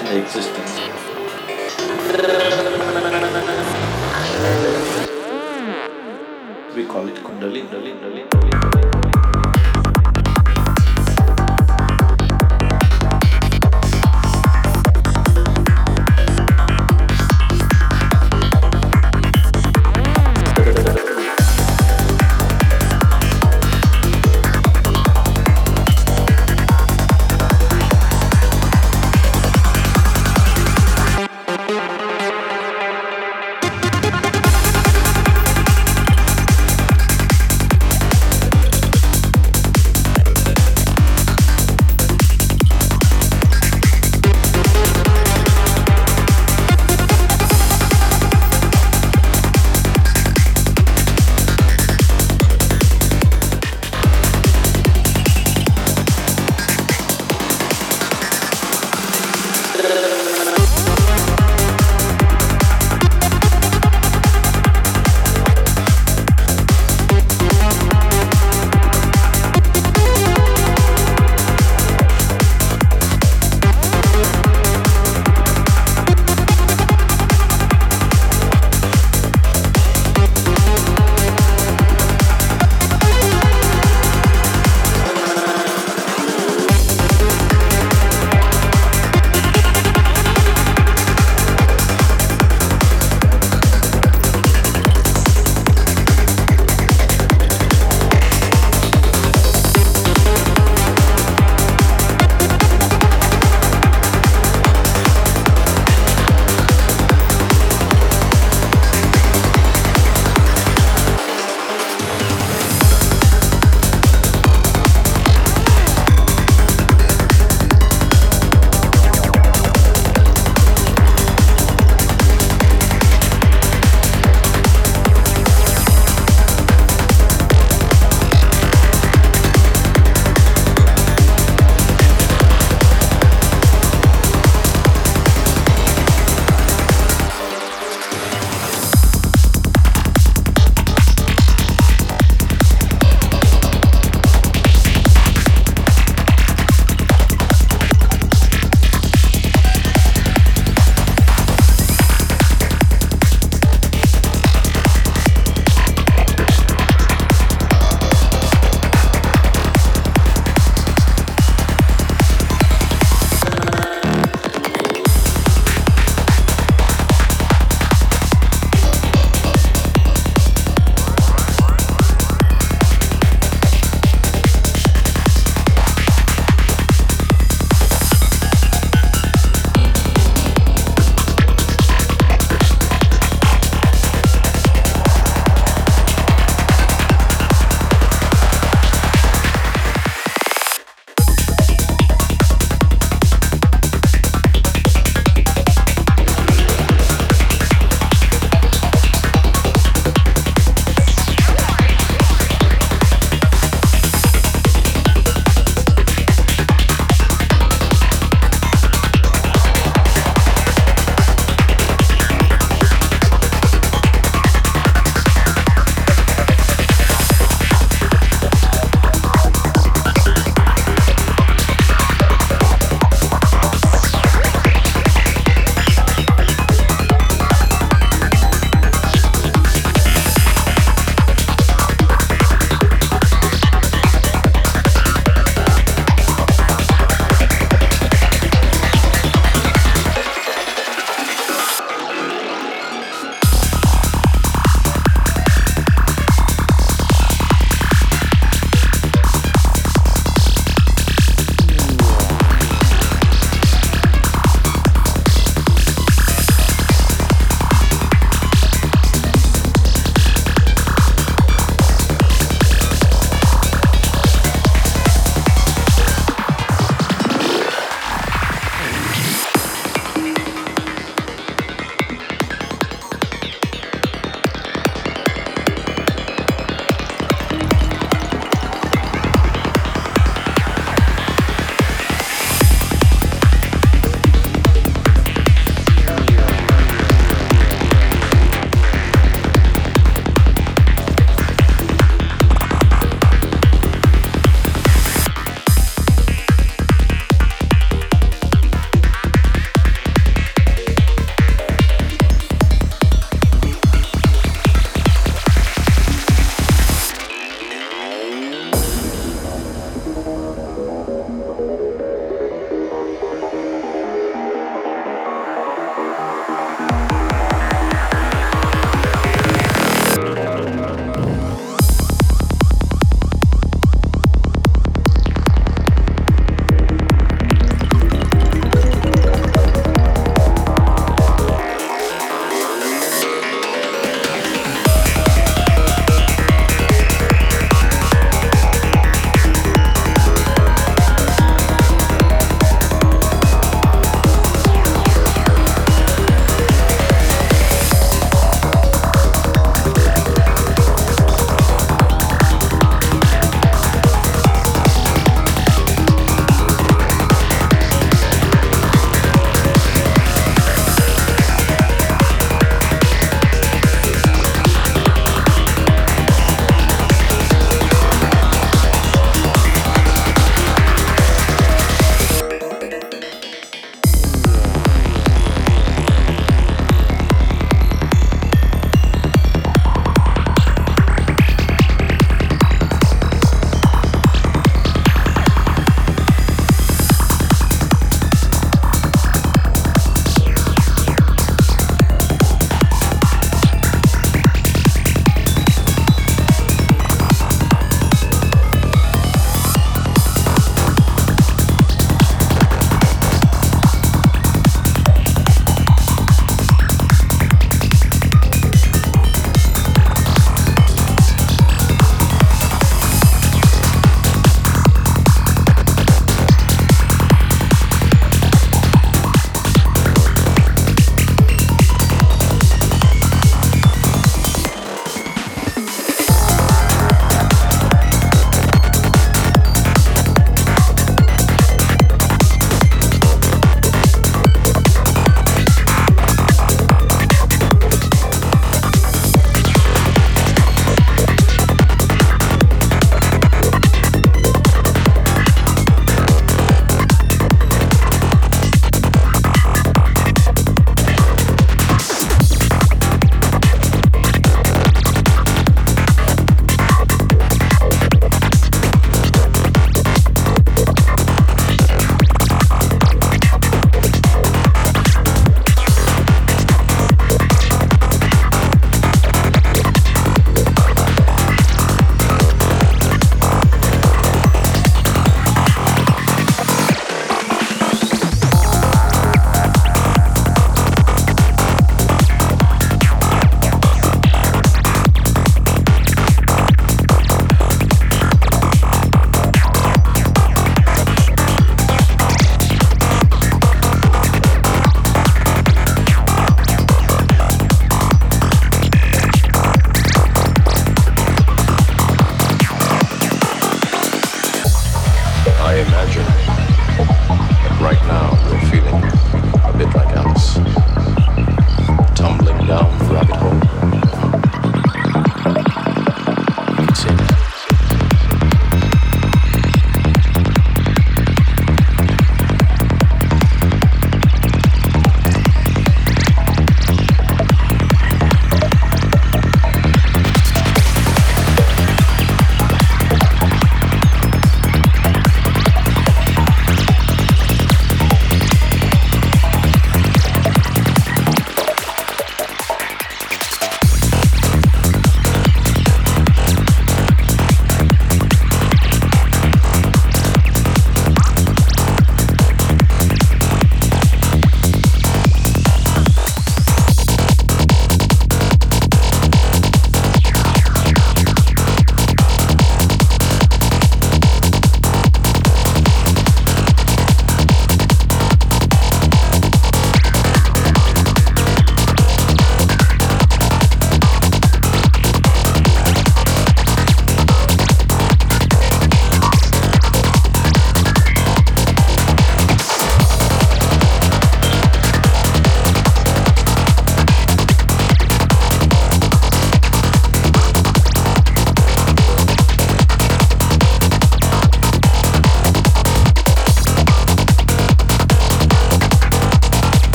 in the existence.